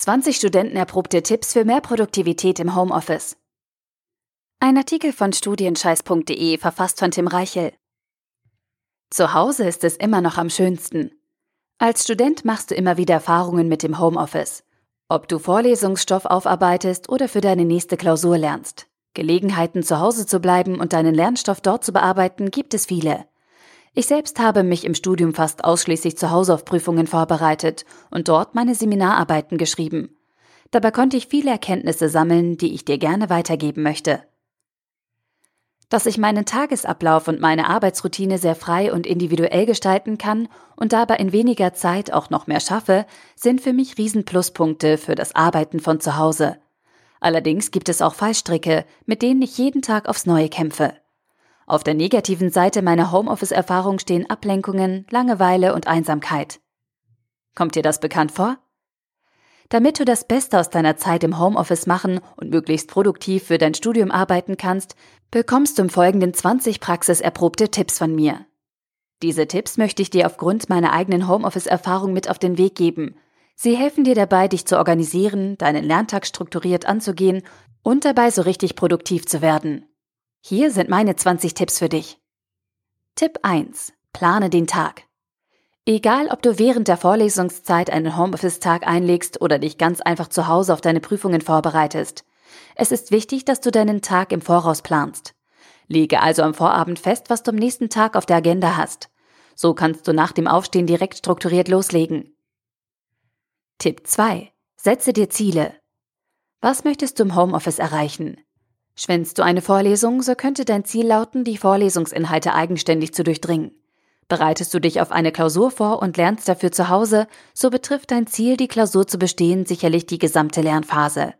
20 Studenten erprobte Tipps für mehr Produktivität im Homeoffice. Ein Artikel von studienscheiß.de verfasst von Tim Reichel. Zu Hause ist es immer noch am schönsten. Als Student machst du immer wieder Erfahrungen mit dem Homeoffice. Ob du Vorlesungsstoff aufarbeitest oder für deine nächste Klausur lernst. Gelegenheiten zu Hause zu bleiben und deinen Lernstoff dort zu bearbeiten, gibt es viele. Ich selbst habe mich im Studium fast ausschließlich zu Hause auf Prüfungen vorbereitet und dort meine Seminararbeiten geschrieben. Dabei konnte ich viele Erkenntnisse sammeln, die ich dir gerne weitergeben möchte. Dass ich meinen Tagesablauf und meine Arbeitsroutine sehr frei und individuell gestalten kann und dabei in weniger Zeit auch noch mehr schaffe, sind für mich Riesenpluspunkte für das Arbeiten von zu Hause. Allerdings gibt es auch Fallstricke, mit denen ich jeden Tag aufs Neue kämpfe. Auf der negativen Seite meiner Homeoffice-Erfahrung stehen Ablenkungen, Langeweile und Einsamkeit. Kommt dir das bekannt vor? Damit du das Beste aus deiner Zeit im Homeoffice machen und möglichst produktiv für dein Studium arbeiten kannst, bekommst du im Folgenden 20 praxiserprobte Tipps von mir. Diese Tipps möchte ich dir aufgrund meiner eigenen Homeoffice-Erfahrung mit auf den Weg geben – Sie helfen dir dabei, dich zu organisieren, deinen Lerntag strukturiert anzugehen und dabei so richtig produktiv zu werden. Hier sind meine 20 Tipps für dich. Tipp 1. Plane den Tag. Egal, ob du während der Vorlesungszeit einen Homeoffice-Tag einlegst oder dich ganz einfach zu Hause auf deine Prüfungen vorbereitest. Es ist wichtig, dass du deinen Tag im Voraus planst. Lege also am Vorabend fest, was du am nächsten Tag auf der Agenda hast. So kannst du nach dem Aufstehen direkt strukturiert loslegen. Tipp 2. Setze dir Ziele. Was möchtest du im Homeoffice erreichen? Schwänzt du eine Vorlesung, so könnte dein Ziel lauten, die Vorlesungsinhalte eigenständig zu durchdringen. Bereitest du dich auf eine Klausur vor und lernst dafür zu Hause, so betrifft dein Ziel, die Klausur zu bestehen, sicherlich die gesamte Lernphase.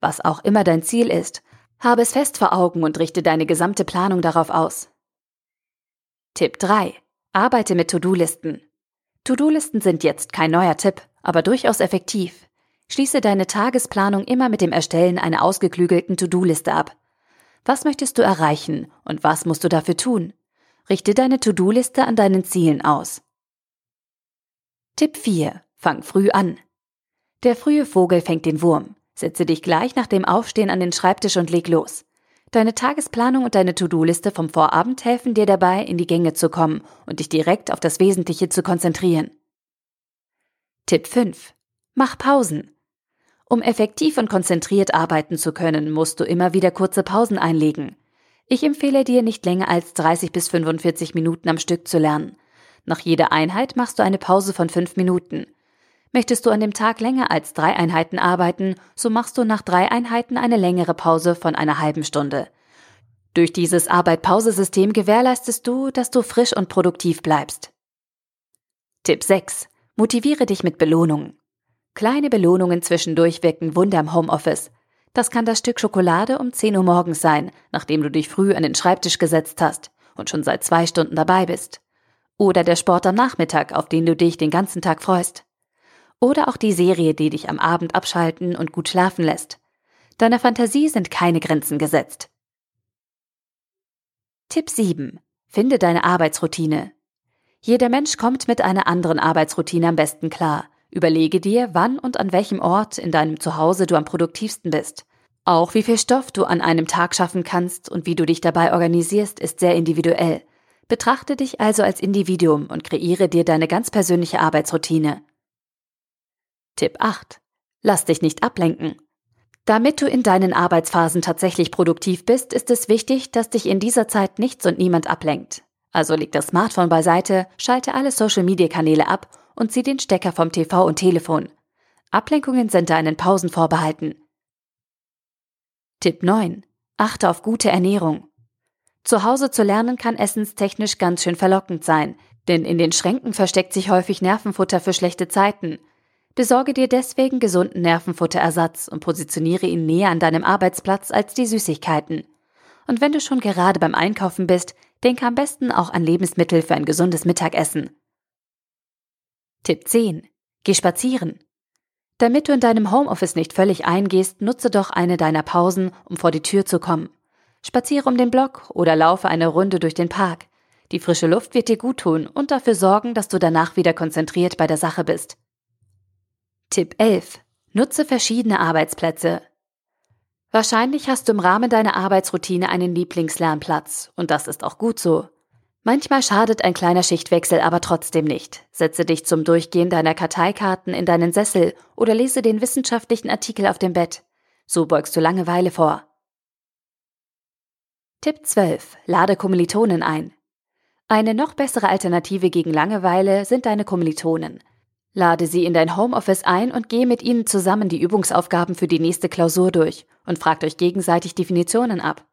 Was auch immer dein Ziel ist, habe es fest vor Augen und richte deine gesamte Planung darauf aus. Tipp 3. Arbeite mit To-Do-Listen. To-Do-Listen sind jetzt kein neuer Tipp aber durchaus effektiv. Schließe deine Tagesplanung immer mit dem Erstellen einer ausgeklügelten To-Do-Liste ab. Was möchtest du erreichen und was musst du dafür tun? Richte deine To-Do-Liste an deinen Zielen aus. Tipp 4. Fang früh an. Der frühe Vogel fängt den Wurm. Setze dich gleich nach dem Aufstehen an den Schreibtisch und leg los. Deine Tagesplanung und deine To-Do-Liste vom Vorabend helfen dir dabei, in die Gänge zu kommen und dich direkt auf das Wesentliche zu konzentrieren. Tipp 5. Mach Pausen. Um effektiv und konzentriert arbeiten zu können, musst du immer wieder kurze Pausen einlegen. Ich empfehle dir, nicht länger als 30 bis 45 Minuten am Stück zu lernen. Nach jeder Einheit machst du eine Pause von 5 Minuten. Möchtest du an dem Tag länger als drei Einheiten arbeiten, so machst du nach drei Einheiten eine längere Pause von einer halben Stunde. Durch dieses Arbeit-Pause-System gewährleistest du, dass du frisch und produktiv bleibst. Tipp 6. Motiviere dich mit Belohnungen. Kleine Belohnungen zwischendurch wirken Wunder im Homeoffice. Das kann das Stück Schokolade um 10 Uhr morgens sein, nachdem du dich früh an den Schreibtisch gesetzt hast und schon seit zwei Stunden dabei bist. Oder der Sport am Nachmittag, auf den du dich den ganzen Tag freust. Oder auch die Serie, die dich am Abend abschalten und gut schlafen lässt. Deiner Fantasie sind keine Grenzen gesetzt. Tipp 7. Finde deine Arbeitsroutine. Jeder Mensch kommt mit einer anderen Arbeitsroutine am besten klar. Überlege dir, wann und an welchem Ort in deinem Zuhause du am produktivsten bist. Auch wie viel Stoff du an einem Tag schaffen kannst und wie du dich dabei organisierst, ist sehr individuell. Betrachte dich also als Individuum und kreiere dir deine ganz persönliche Arbeitsroutine. Tipp 8. Lass dich nicht ablenken. Damit du in deinen Arbeitsphasen tatsächlich produktiv bist, ist es wichtig, dass dich in dieser Zeit nichts und niemand ablenkt. Also leg das Smartphone beiseite, schalte alle Social-Media-Kanäle ab und zieh den Stecker vom TV und Telefon. Ablenkungen sind deinen Pausen vorbehalten. Tipp 9. Achte auf gute Ernährung. Zu Hause zu lernen kann essenstechnisch ganz schön verlockend sein, denn in den Schränken versteckt sich häufig Nervenfutter für schlechte Zeiten. Besorge dir deswegen gesunden Nervenfutterersatz und positioniere ihn näher an deinem Arbeitsplatz als die Süßigkeiten. Und wenn du schon gerade beim Einkaufen bist, denke am besten auch an Lebensmittel für ein gesundes Mittagessen. Tipp 10. Geh spazieren. Damit du in deinem Homeoffice nicht völlig eingehst, nutze doch eine deiner Pausen, um vor die Tür zu kommen. Spaziere um den Block oder laufe eine Runde durch den Park. Die frische Luft wird dir gut tun und dafür sorgen, dass du danach wieder konzentriert bei der Sache bist. Tipp 11. Nutze verschiedene Arbeitsplätze. Wahrscheinlich hast du im Rahmen deiner Arbeitsroutine einen Lieblingslernplatz, und das ist auch gut so. Manchmal schadet ein kleiner Schichtwechsel aber trotzdem nicht. Setze dich zum Durchgehen deiner Karteikarten in deinen Sessel oder lese den wissenschaftlichen Artikel auf dem Bett. So beugst du Langeweile vor. Tipp 12. Lade Kommilitonen ein. Eine noch bessere Alternative gegen Langeweile sind deine Kommilitonen. Lade sie in dein Homeoffice ein und gehe mit ihnen zusammen die Übungsaufgaben für die nächste Klausur durch und fragt euch gegenseitig Definitionen ab.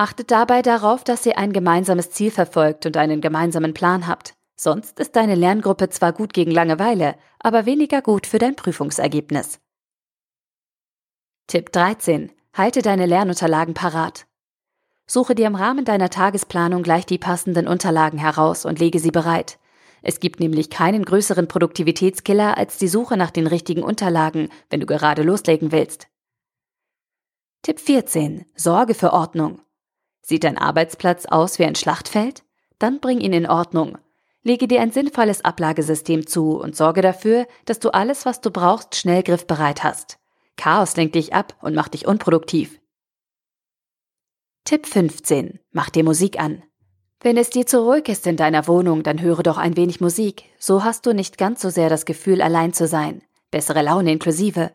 Achtet dabei darauf, dass ihr ein gemeinsames Ziel verfolgt und einen gemeinsamen Plan habt. Sonst ist deine Lerngruppe zwar gut gegen Langeweile, aber weniger gut für dein Prüfungsergebnis. Tipp 13. Halte deine Lernunterlagen parat. Suche dir im Rahmen deiner Tagesplanung gleich die passenden Unterlagen heraus und lege sie bereit. Es gibt nämlich keinen größeren Produktivitätskiller als die Suche nach den richtigen Unterlagen, wenn du gerade loslegen willst. Tipp 14. Sorge für Ordnung. Sieht dein Arbeitsplatz aus wie ein Schlachtfeld? Dann bring ihn in Ordnung. Lege dir ein sinnvolles Ablagesystem zu und sorge dafür, dass du alles, was du brauchst, schnell griffbereit hast. Chaos lenkt dich ab und macht dich unproduktiv. Tipp 15. Mach dir Musik an. Wenn es dir zu ruhig ist in deiner Wohnung, dann höre doch ein wenig Musik. So hast du nicht ganz so sehr das Gefühl, allein zu sein. Bessere Laune inklusive.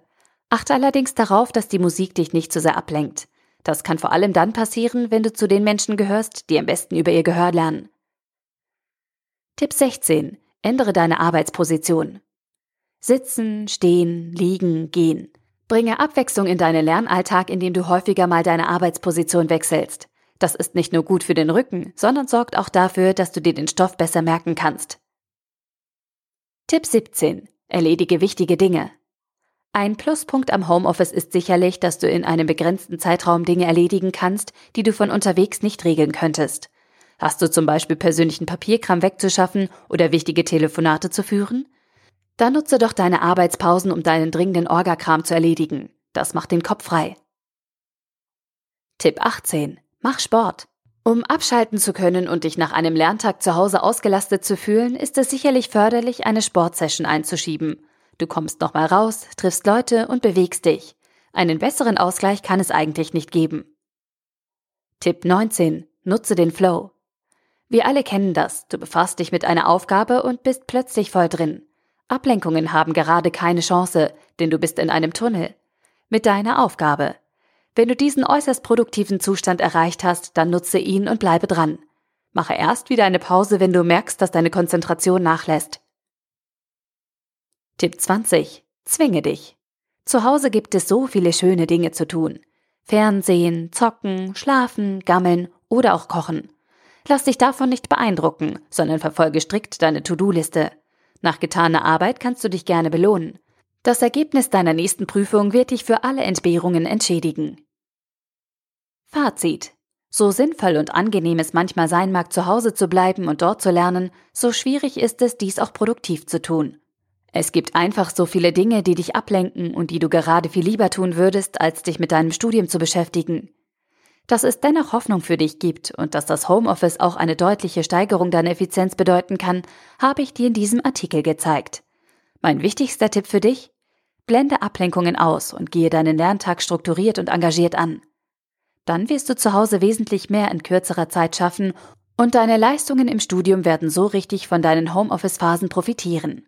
Achte allerdings darauf, dass die Musik dich nicht zu sehr ablenkt. Das kann vor allem dann passieren, wenn du zu den Menschen gehörst, die am besten über ihr Gehör lernen. Tipp 16. Ändere deine Arbeitsposition. Sitzen, stehen, liegen, gehen. Bringe Abwechslung in deinen Lernalltag, indem du häufiger mal deine Arbeitsposition wechselst. Das ist nicht nur gut für den Rücken, sondern sorgt auch dafür, dass du dir den Stoff besser merken kannst. Tipp 17. Erledige wichtige Dinge. Ein Pluspunkt am Homeoffice ist sicherlich, dass du in einem begrenzten Zeitraum Dinge erledigen kannst, die du von unterwegs nicht regeln könntest. Hast du zum Beispiel persönlichen Papierkram wegzuschaffen oder wichtige Telefonate zu führen? Dann nutze doch deine Arbeitspausen, um deinen dringenden Orgakram zu erledigen. Das macht den Kopf frei. Tipp 18. Mach Sport. Um abschalten zu können und dich nach einem Lerntag zu Hause ausgelastet zu fühlen, ist es sicherlich förderlich, eine Sportsession einzuschieben. Du kommst nochmal raus, triffst Leute und bewegst dich. Einen besseren Ausgleich kann es eigentlich nicht geben. Tipp 19. Nutze den Flow. Wir alle kennen das. Du befasst dich mit einer Aufgabe und bist plötzlich voll drin. Ablenkungen haben gerade keine Chance, denn du bist in einem Tunnel. Mit deiner Aufgabe. Wenn du diesen äußerst produktiven Zustand erreicht hast, dann nutze ihn und bleibe dran. Mache erst wieder eine Pause, wenn du merkst, dass deine Konzentration nachlässt. Tipp 20. Zwinge dich. Zu Hause gibt es so viele schöne Dinge zu tun. Fernsehen, zocken, schlafen, gammeln oder auch kochen. Lass dich davon nicht beeindrucken, sondern verfolge strikt deine To-Do-Liste. Nach getaner Arbeit kannst du dich gerne belohnen. Das Ergebnis deiner nächsten Prüfung wird dich für alle Entbehrungen entschädigen. Fazit. So sinnvoll und angenehm es manchmal sein mag, zu Hause zu bleiben und dort zu lernen, so schwierig ist es, dies auch produktiv zu tun. Es gibt einfach so viele Dinge, die dich ablenken und die du gerade viel lieber tun würdest, als dich mit deinem Studium zu beschäftigen. Dass es dennoch Hoffnung für dich gibt und dass das Homeoffice auch eine deutliche Steigerung deiner Effizienz bedeuten kann, habe ich dir in diesem Artikel gezeigt. Mein wichtigster Tipp für dich? Blende Ablenkungen aus und gehe deinen Lerntag strukturiert und engagiert an. Dann wirst du zu Hause wesentlich mehr in kürzerer Zeit schaffen und deine Leistungen im Studium werden so richtig von deinen Homeoffice-Phasen profitieren.